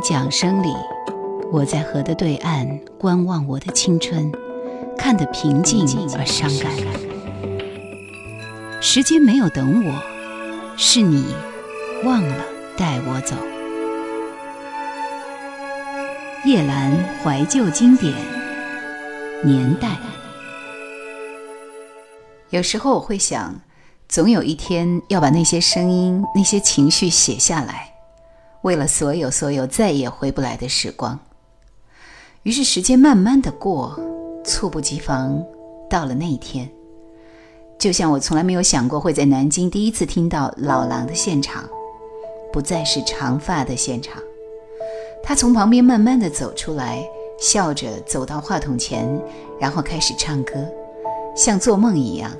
桨声里，我在河的对岸观望我的青春，看得平静而伤感。时间没有等我，是你忘了带我走。夜阑怀旧经典年代。有时候我会想，总有一天要把那些声音、那些情绪写下来。为了所有所有再也回不来的时光，于是时间慢慢的过，猝不及防，到了那一天，就像我从来没有想过会在南京第一次听到老狼的现场，不再是长发的现场，他从旁边慢慢的走出来，笑着走到话筒前，然后开始唱歌，像做梦一样，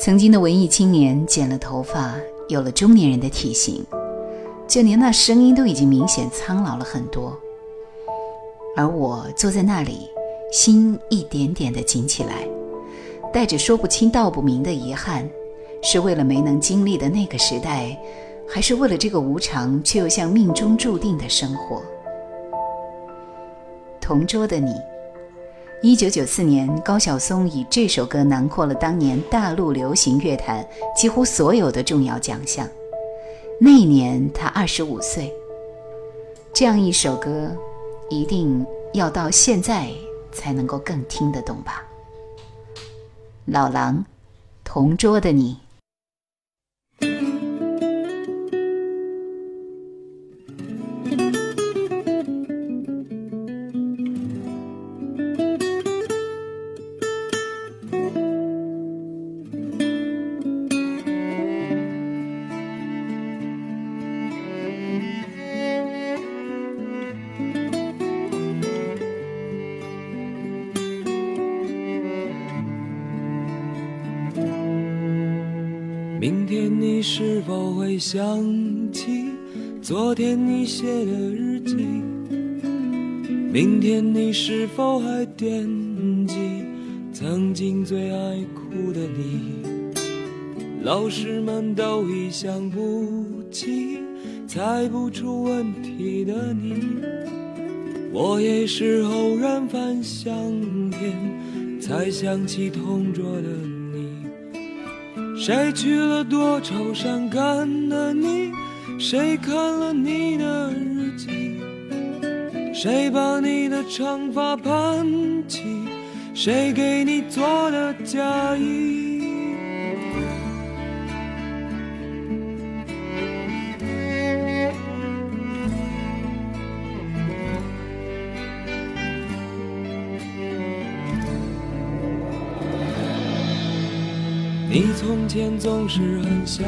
曾经的文艺青年剪了头发，有了中年人的体型。就连那声音都已经明显苍老了很多，而我坐在那里，心一点点的紧起来，带着说不清道不明的遗憾，是为了没能经历的那个时代，还是为了这个无常却又像命中注定的生活？同桌的你，一九九四年，高晓松以这首歌囊括了当年大陆流行乐坛几乎所有的重要奖项。那年他二十五岁，这样一首歌，一定要到现在才能够更听得懂吧？老狼，同桌的你。写的日记，明天你是否还惦记曾经最爱哭的你？老师们都已想不起，猜不出问题的你。我也是偶然翻相片，才想起同桌的你。谁去了多愁善感的你？谁看了你的日记？谁把你的长发盘起？谁给你做的嫁衣？你从前总是很小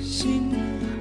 心。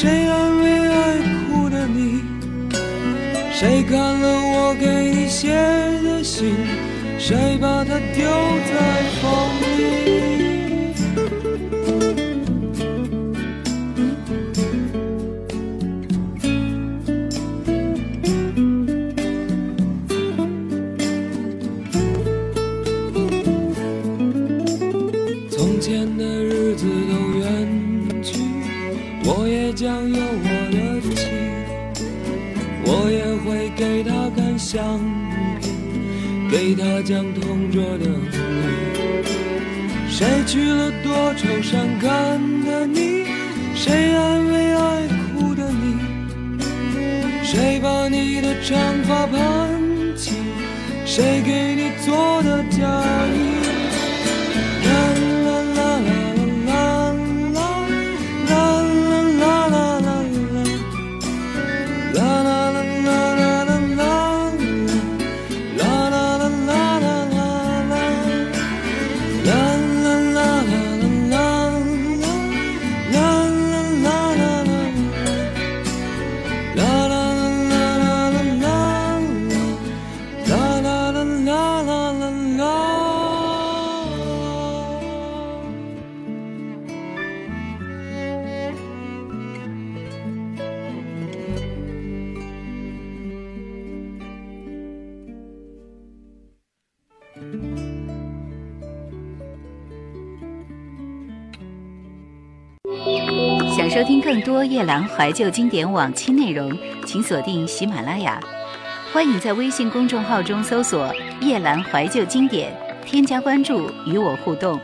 谁安慰爱哭的你？谁看了我给你写的信？谁把它丢在风里？从前的日子都远。我也将有我的妻，我也会给她看相片，给她讲同桌的你。谁娶了多愁善感的你？谁安慰爱哭的你？谁把你的长发盘起？谁给你做？夜兰怀旧经典往期内容，请锁定喜马拉雅。欢迎在微信公众号中搜索“夜兰怀旧经典”，添加关注与我互动。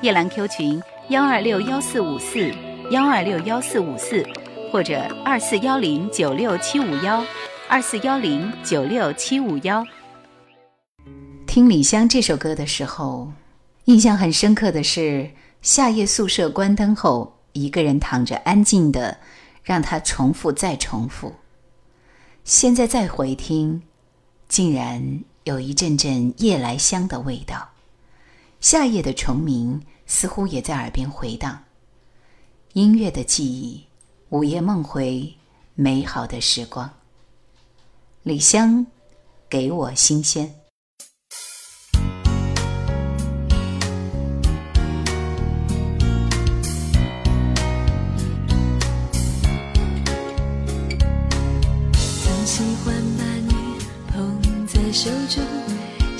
夜兰 Q 群：幺二六幺四五四幺二六幺四五四，或者二四幺零九六七五幺二四幺零九六七五幺。听李湘》这首歌的时候，印象很深刻的是夏夜宿舍关灯后。一个人躺着，安静的，让它重复再重复。现在再回听，竟然有一阵阵夜来香的味道，夏夜的虫鸣似乎也在耳边回荡。音乐的记忆，午夜梦回，美好的时光。李湘，给我新鲜。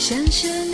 想想。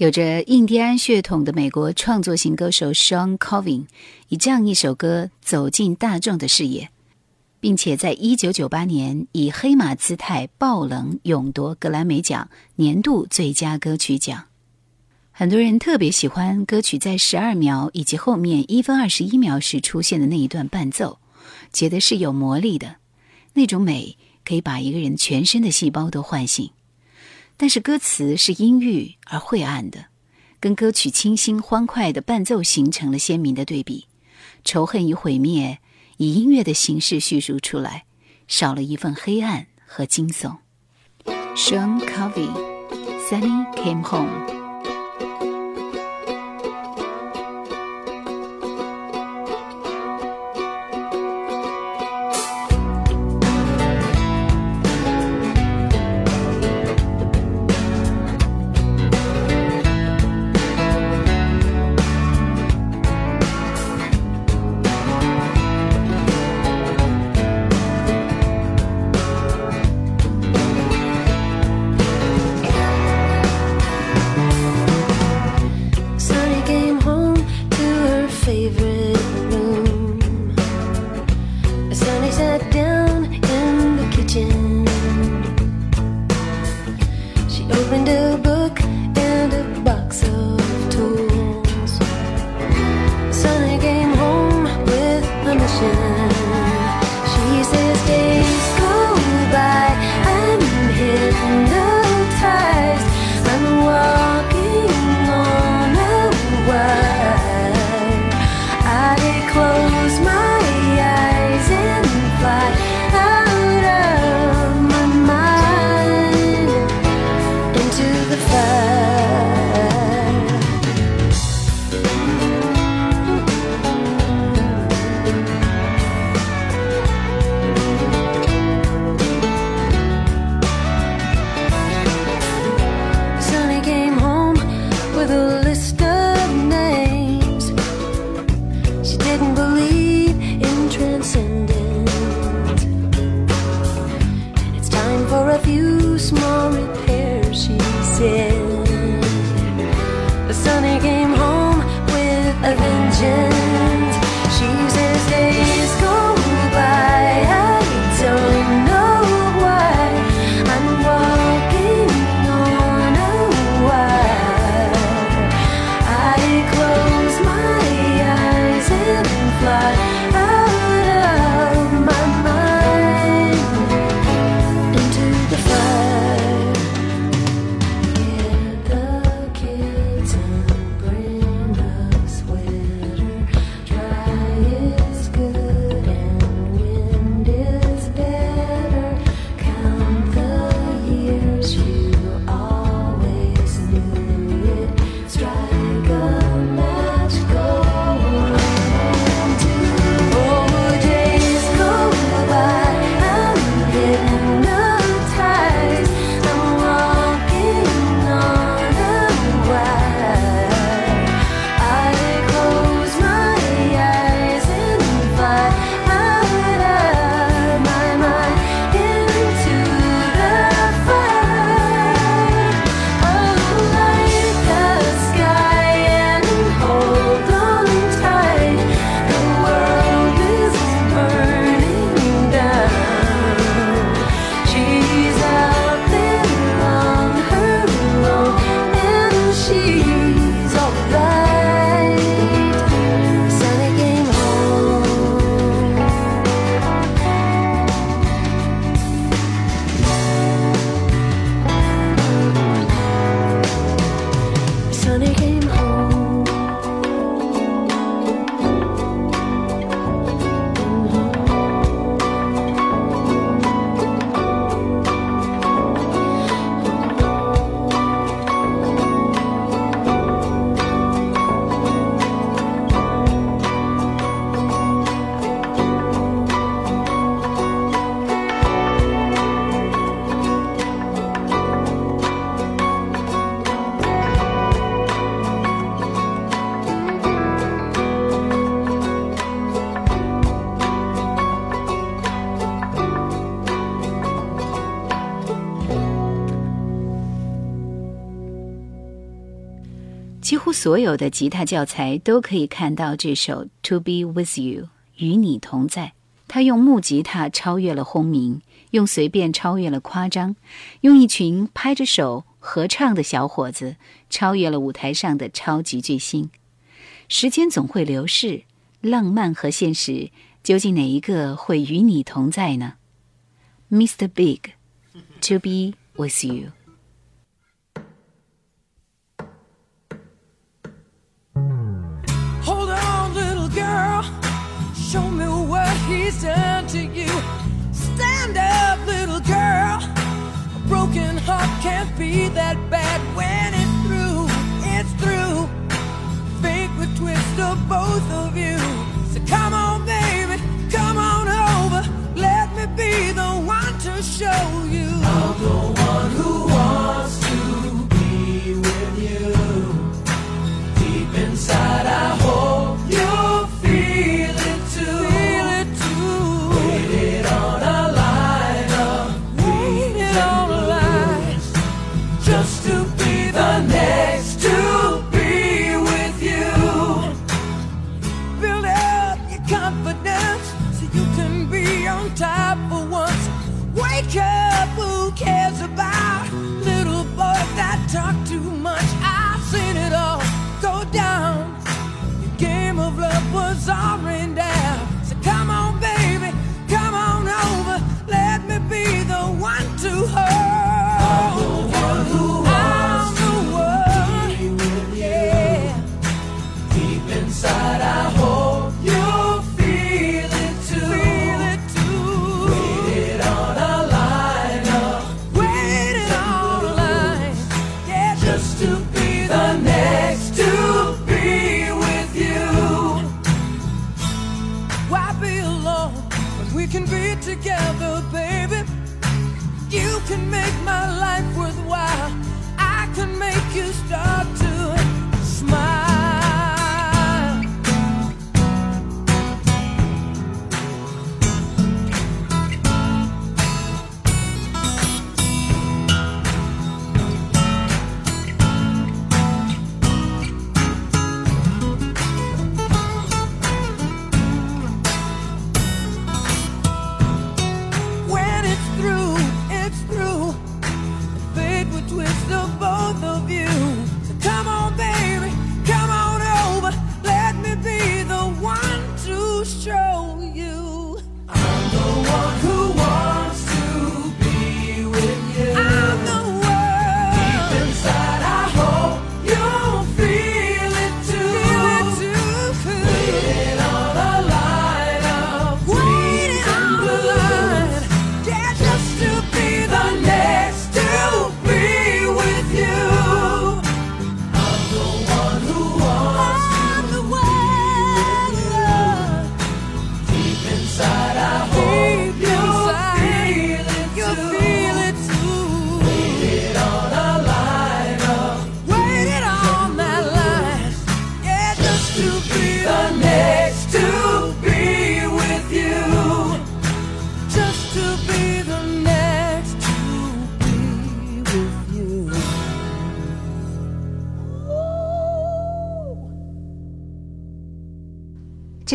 有着印第安血统的美国创作型歌手 Shawn Covin 以这样一首歌走进大众的视野，并且在1998年以黑马姿态爆冷勇夺格莱美奖年度最佳歌曲奖。很多人特别喜欢歌曲在12秒以及后面一分二十一秒时出现的那一段伴奏，觉得是有魔力的，那种美可以把一个人全身的细胞都唤醒。但是歌词是阴郁而晦暗的，跟歌曲清新欢快的伴奏形成了鲜明的对比。仇恨与毁灭以音乐的形式叙述出来，少了一份黑暗和惊悚。s h a n Covey, Sunny Came Home. 所有的吉他教材都可以看到这首《To Be With You》，与你同在。他用木吉他超越了轰鸣，用随便超越了夸张，用一群拍着手合唱的小伙子超越了舞台上的超级巨星。时间总会流逝，浪漫和现实究竟哪一个会与你同在呢？Mr. Big，《To Be With You》。he's to you. Stand up, little girl. A broken heart can't be that bad when it's through. It's through. Fate would twist of both of you. So come on, baby, come on over. Let me be the one to show you. I'm the one who wants to be with you. Deep inside, I. confidence so you can be on top for once. Wake up, who cares about little boys that talk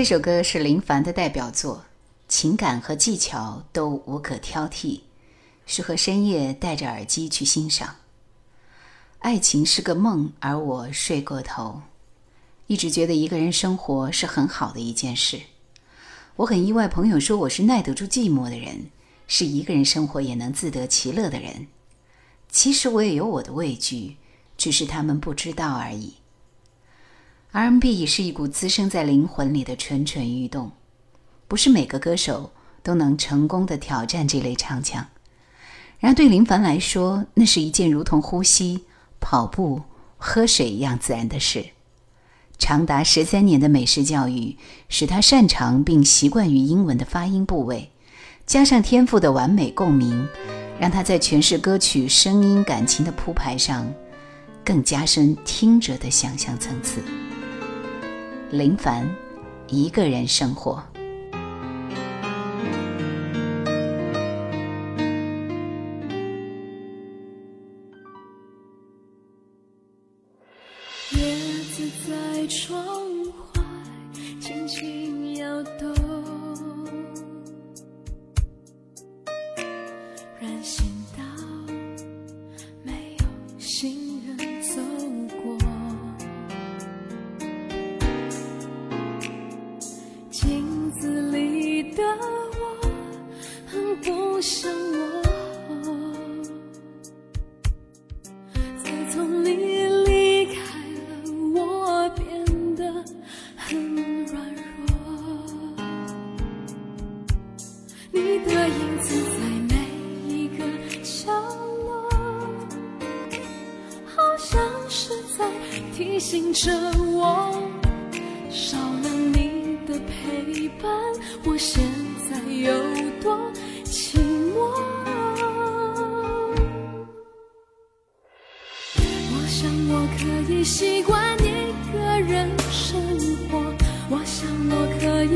这首歌是林凡的代表作，情感和技巧都无可挑剔，适合深夜戴着耳机去欣赏。爱情是个梦，而我睡过头。一直觉得一个人生活是很好的一件事。我很意外，朋友说我是耐得住寂寞的人，是一个人生活也能自得其乐的人。其实我也有我的畏惧，只是他们不知道而已。R&B 已是一股滋生在灵魂里的蠢蠢欲动，不是每个歌手都能成功的挑战这类唱腔。然而，对林凡来说，那是一件如同呼吸、跑步、喝水一样自然的事。长达十三年的美式教育使他擅长并习惯于英文的发音部位，加上天赋的完美共鸣，让他在诠释歌曲声音、感情的铺排上，更加深听者的想象层次。林凡一个人生活。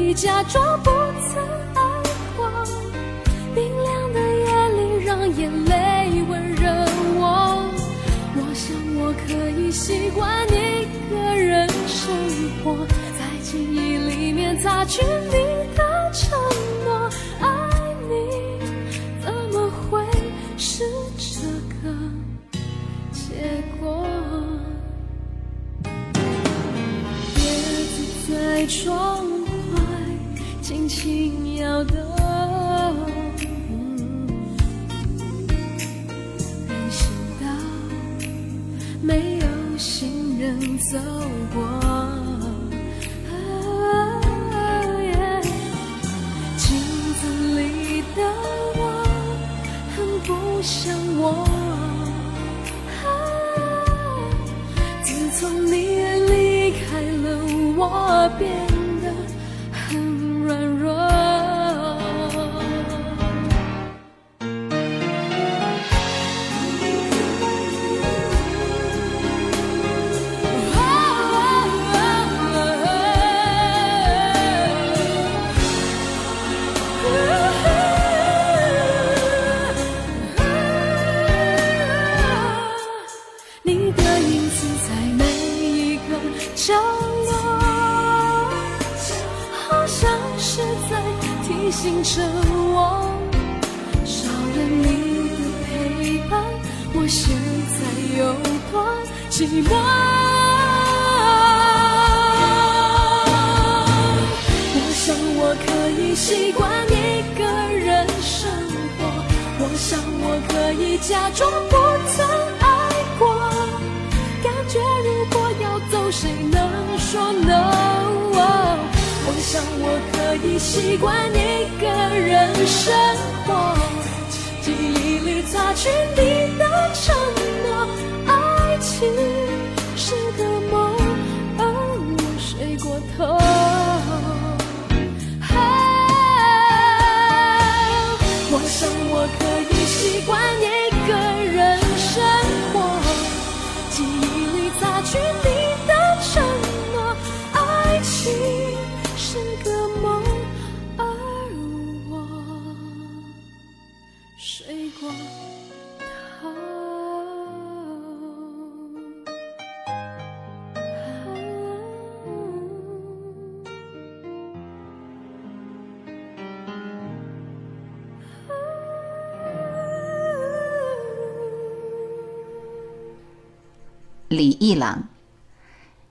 你假装不曾爱过，冰凉的夜里让眼泪温热我。我想我可以习惯一个人生活，在记忆里面擦去你的承诺。爱你怎么会是这个结果？别再再装。轻轻摇动，人行道没有行人走过。镜子里的我很不像我，自从你离开了我，变。着我，少了你的陪伴，我现在有多寂寞？我想我可以习惯一个人生活，我想我可以假装不曾爱过，感觉如果要走，谁能说能？我想我可以习惯一个人生活，记忆里擦去你的承诺。爱情是个梦，而我睡过头。我想我可以习惯一个人生活，记忆里擦去。你。一郎，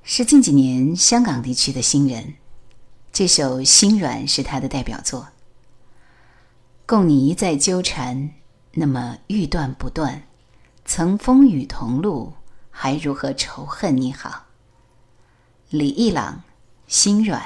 是近几年香港地区的新人，这首《心软》是他的代表作。共你一再纠缠，那么欲断不断，曾风雨同路，还如何仇恨你好？李一朗，《心软》。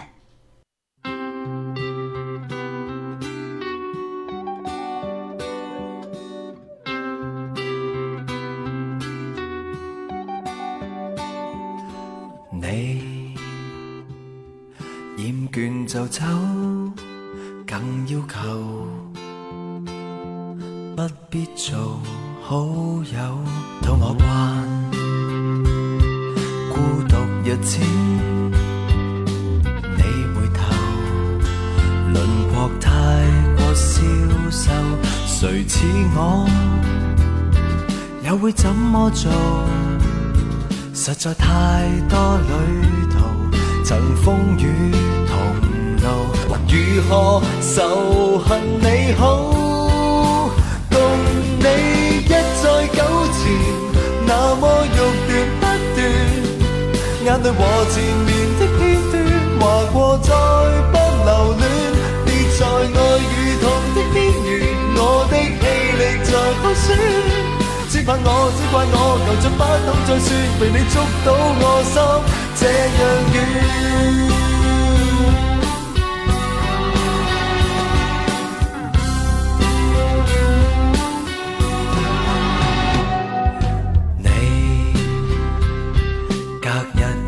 走，更要求不必做好友。同我惯孤独日子，你回头，轮廓太过消瘦，谁似我？又会怎么做？实在太多旅途，曾风雨。如何仇恨你好？共你一再纠缠，那么欲断不断，眼泪和缠绵的片段，划过再不留恋，跌在爱与痛的边缘，我的气力在枯损，只怕我只怪我，求著不懂再说，被你捉到我心这样软。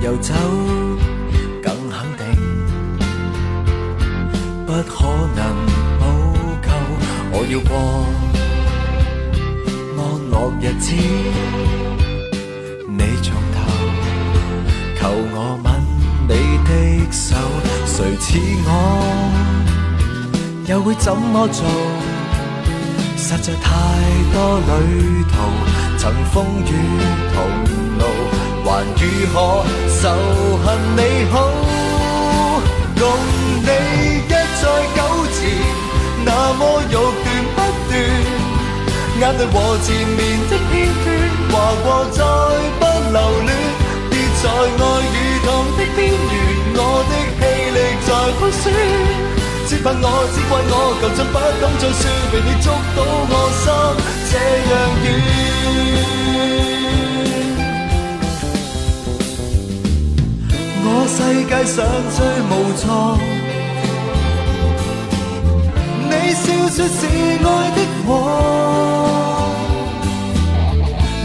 游走更肯定，不可能补救。我要过安乐日子，你从头求我吻你的手，谁似我又会怎么做？实在太多旅途，曾风雨同路。还如何仇恨你好？共你一再纠缠，那么欲断不断，眼泪和缠绵的片段，划过再不留恋，跌在爱与痛的边缘，我的气力在亏损，只盼我只怪我，旧情不懂再算，被你捉到我心这样远。我世界上最无错，你笑说是爱的我，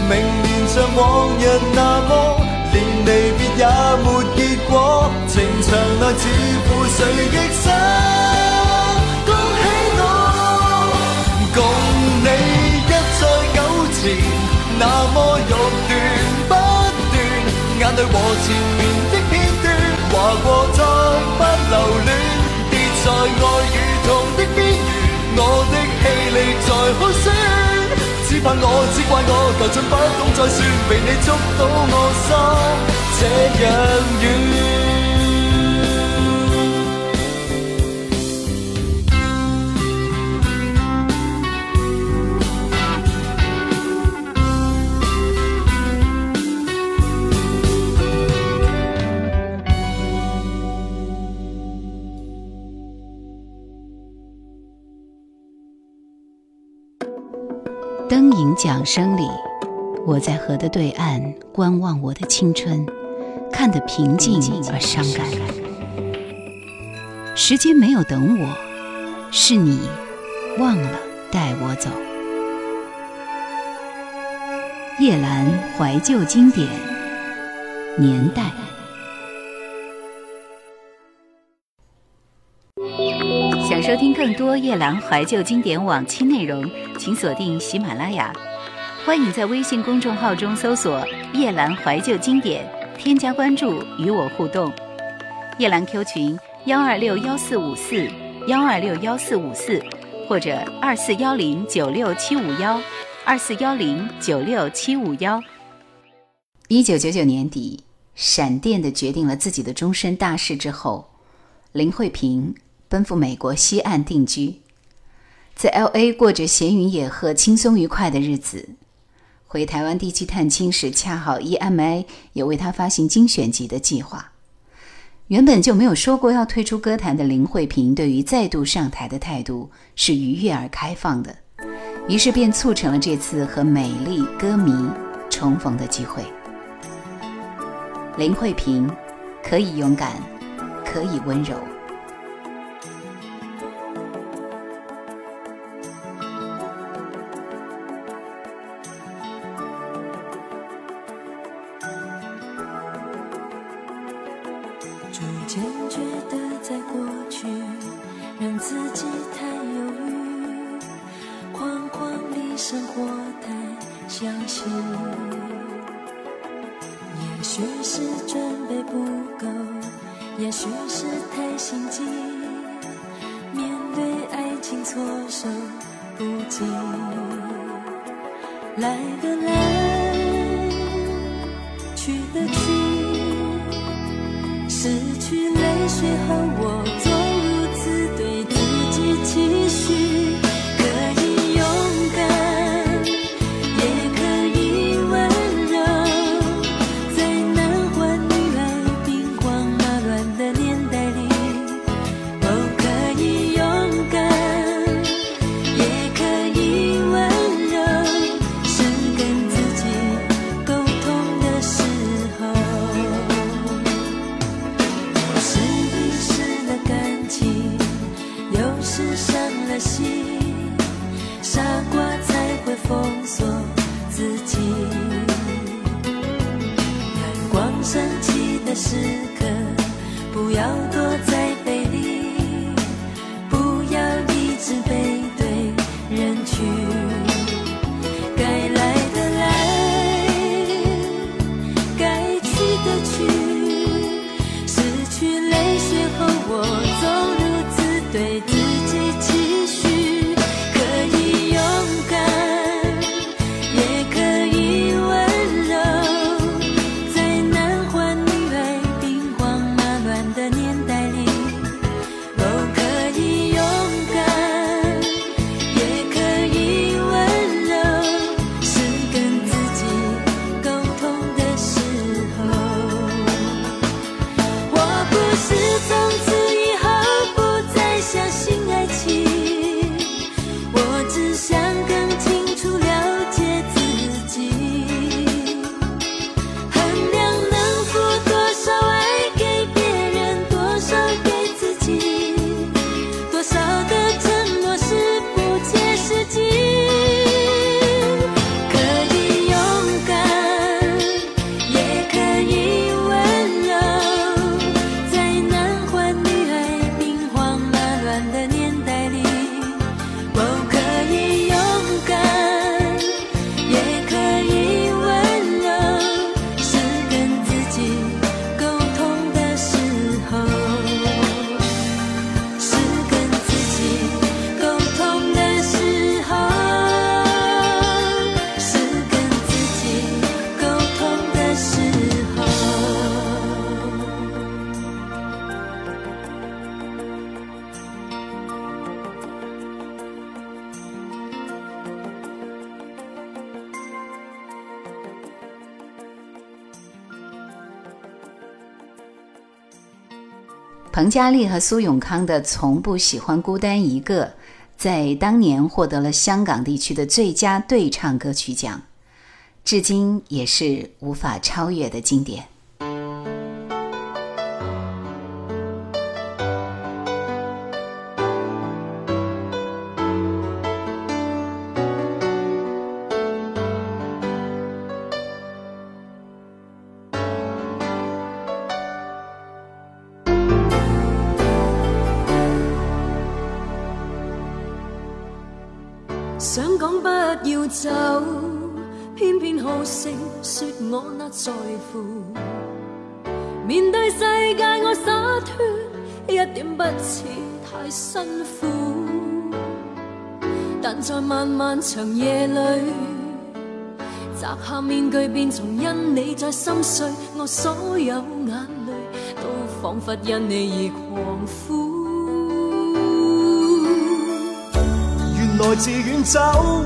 明年像往日那么，连离别也没结果。情场内似乎谁亦想恭喜我，共你一再纠缠，那么欲断不断，眼泪和缠绵的。跨过再不留恋，跌在爱与痛的边缘，我的气力在耗损，只怕我只怪我，旧尽不懂再算，被你捉到我心这样远。桨声里，我在河的对岸观望我的青春，看得平静而伤感。时间没有等我，是你忘了带我走。夜阑怀旧经典年代，想收听更多夜阑怀旧经典往期内容，请锁定喜马拉雅。欢迎在微信公众号中搜索“夜兰怀旧经典”，添加关注与我互动。夜兰 Q 群：幺二六幺四五四幺二六幺四五四，或者二四幺零九六七五幺二四幺零九六七五幺。一九九九年底，闪电的决定了自己的终身大事之后，林慧萍奔赴美国西岸定居，在 LA 过着闲云野鹤、轻松愉快的日子。回台湾地区探亲时，恰好 e m a 有为他发行精选集的计划。原本就没有说过要退出歌坛的林慧萍，对于再度上台的态度是愉悦而开放的，于是便促成了这次和美丽歌迷重逢的机会。林慧萍，可以勇敢，可以温柔。嘉丽和苏永康的《从不喜欢孤单一个》，在当年获得了香港地区的最佳对唱歌曲奖，至今也是无法超越的经典。我那在乎，面对世界我洒脱，一点不似太辛苦。但在漫漫长夜里，摘下面具，便从因你再心碎，我所有眼泪都仿佛因你而狂呼。原来自愿走。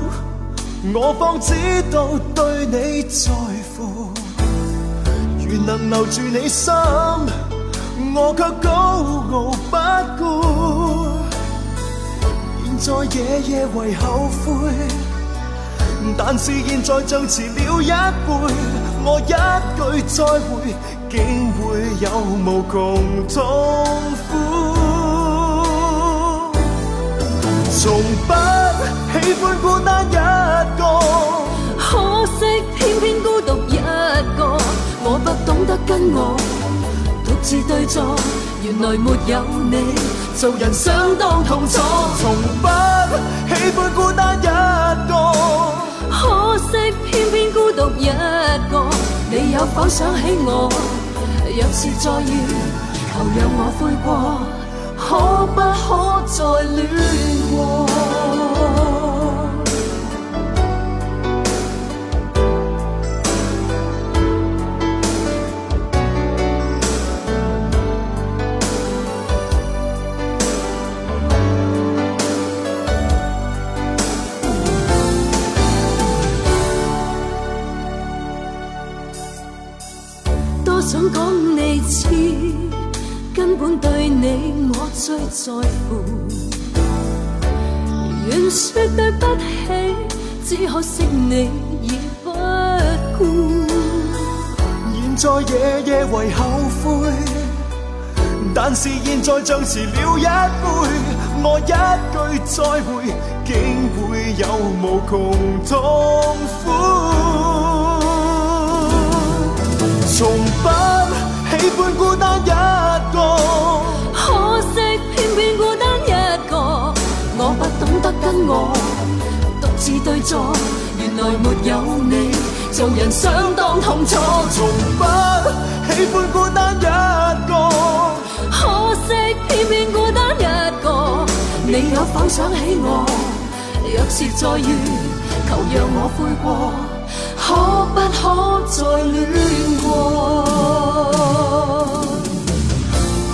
我方知道对你在乎，如能留住你心，我却高傲不顾。现在夜夜为后悔，但是现在像迟了一辈，我一句再会，竟会有无穷痛苦。从不。喜欢孤单一个，可惜偏偏孤独一个。我不懂得跟我独自对坐，原来没有你，做人相当痛楚。从不喜欢孤单一个，可惜偏偏孤独一个。你有否想起我？若是再遇，求让我悔过，可不可再恋过？想讲你知，根本对你我最在乎。愿说对不起，只可惜你已不顾。现在夜夜为后悔，但是现在像迟了一杯。我一句再会，竟会有无穷痛苦。不喜欢孤单一个，可惜偏偏孤单一个。我不懂得跟我独自对坐，原来没有你，做人相当痛楚。从不喜欢孤单一个，可惜偏偏孤单一个。你有否想起我？若是再遇，求让我悔过。可不可再恋过？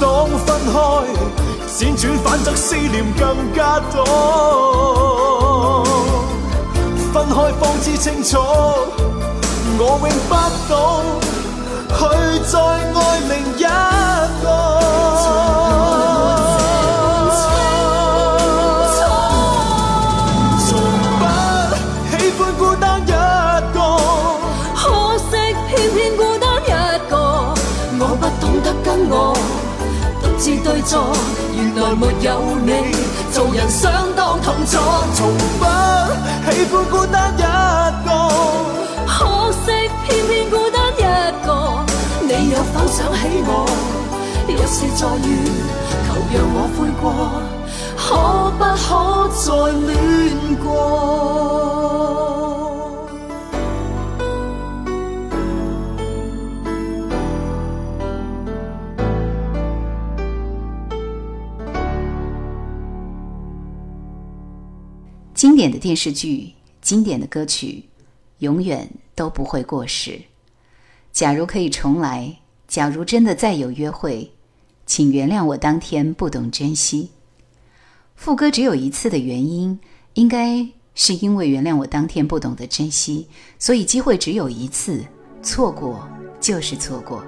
当分开，辗转反侧，思念更加多。分开方知清楚，我永不懂去再爱另一个。对错，原来没有你，做人相当痛楚。从不喜欢孤单一个，可惜偏偏孤单一个。你有否想起我？若是再遇，求让我悔过，可不可再恋过？经典的电视剧，经典的歌曲，永远都不会过时。假如可以重来，假如真的再有约会，请原谅我当天不懂珍惜。副歌只有一次的原因，应该是因为原谅我当天不懂得珍惜，所以机会只有一次，错过就是错过。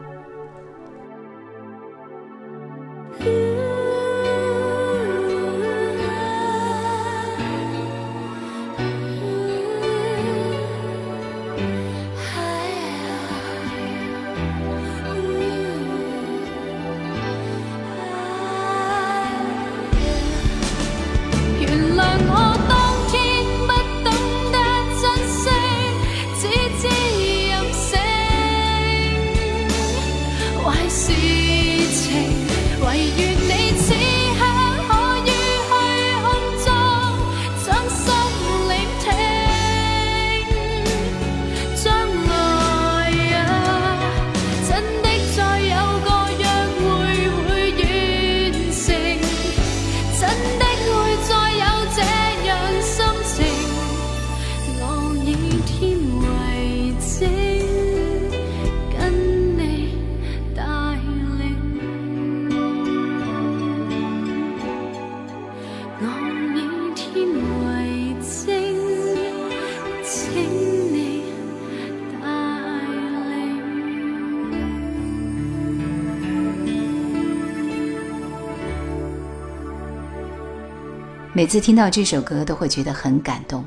每次听到这首歌，都会觉得很感动，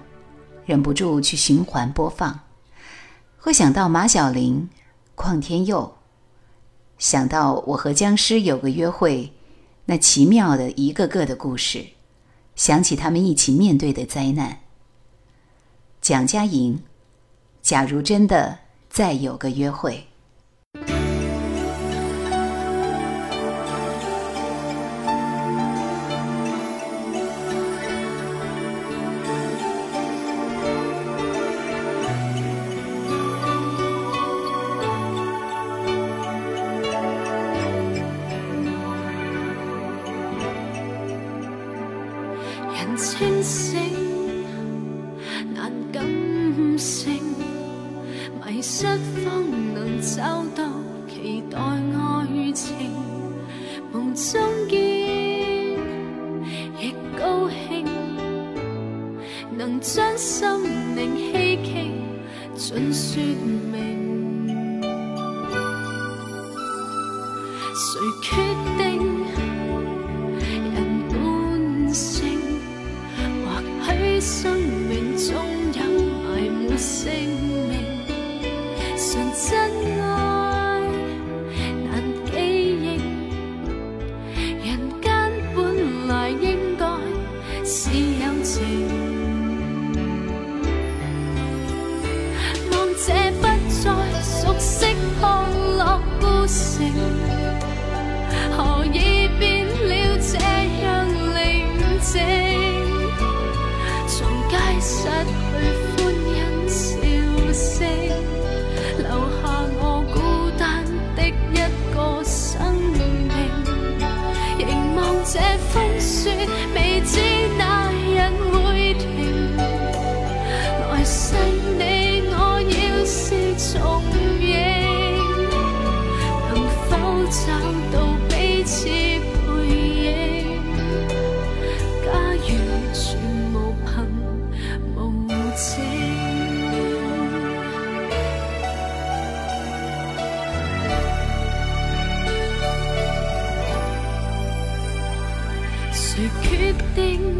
忍不住去循环播放。会想到马小玲、邝天佑，想到我和僵尸有个约会，那奇妙的一个个的故事，想起他们一起面对的灾难。蒋佳莹，假如真的再有个约会。但感性，迷失，方能找到期待爱情，梦中见亦高兴，能将心灵希冀尽说明。tinh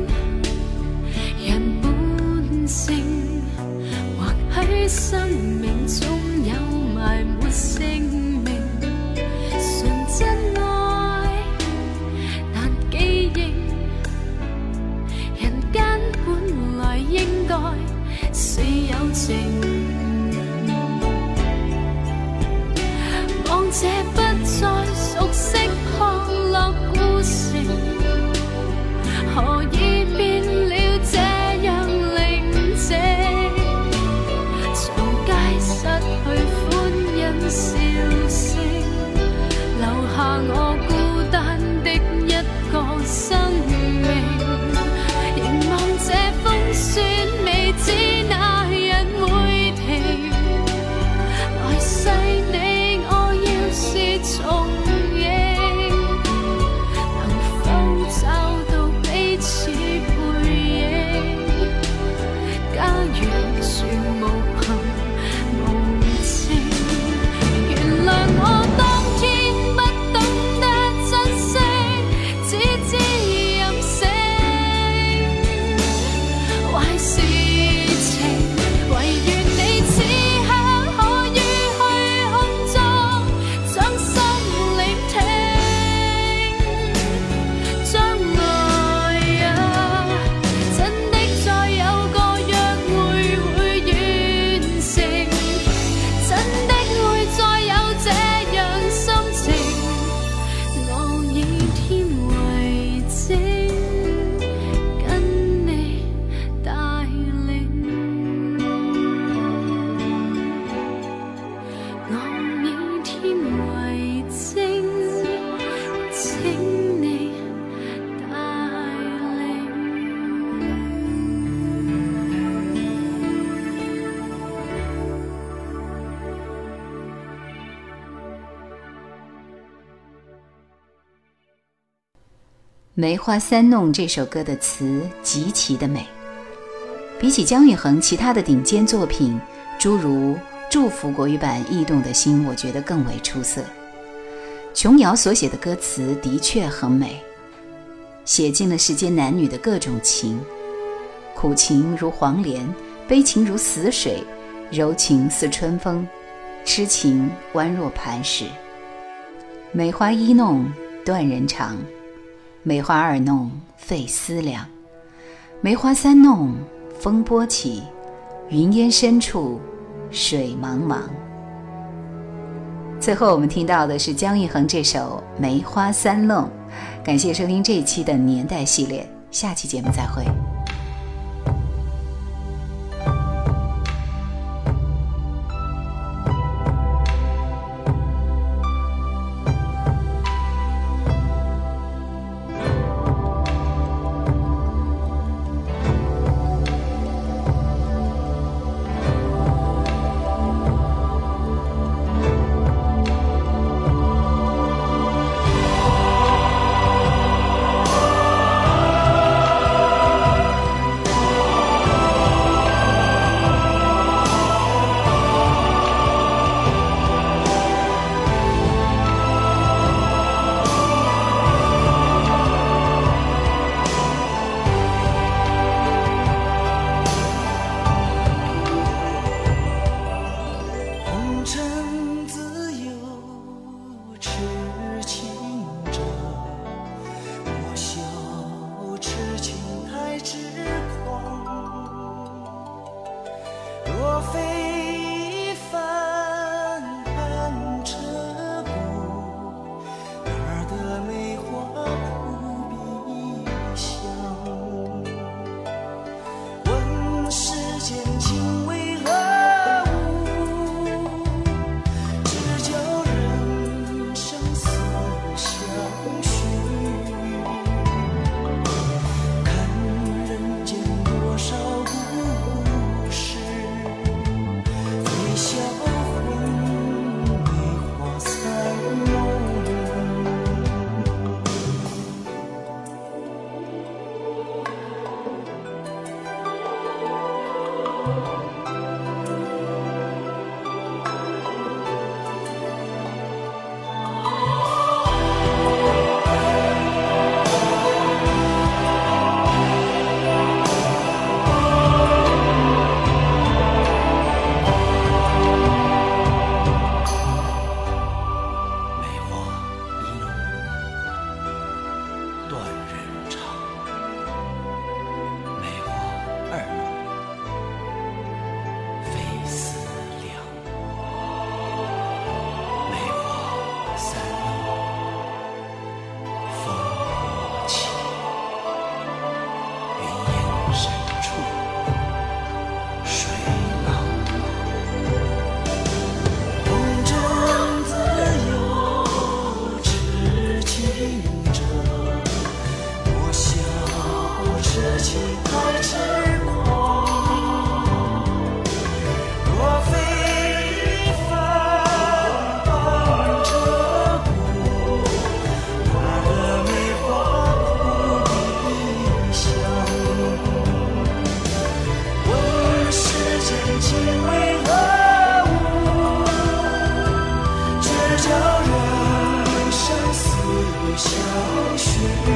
《梅花三弄》这首歌的词极其的美，比起姜育恒其他的顶尖作品，诸如《祝福》国语版《驿动的心》，我觉得更为出色。琼瑶所写的歌词的确很美，写尽了世间男女的各种情，苦情如黄连，悲情如死水，柔情似春风，痴情宛若磐石。梅花一弄断人肠。梅花二弄费思量，梅花三弄风波起，云烟深处水茫茫。最后我们听到的是姜育恒这首《梅花三弄》，感谢收听这一期的年代系列，下期节目再会。小雪。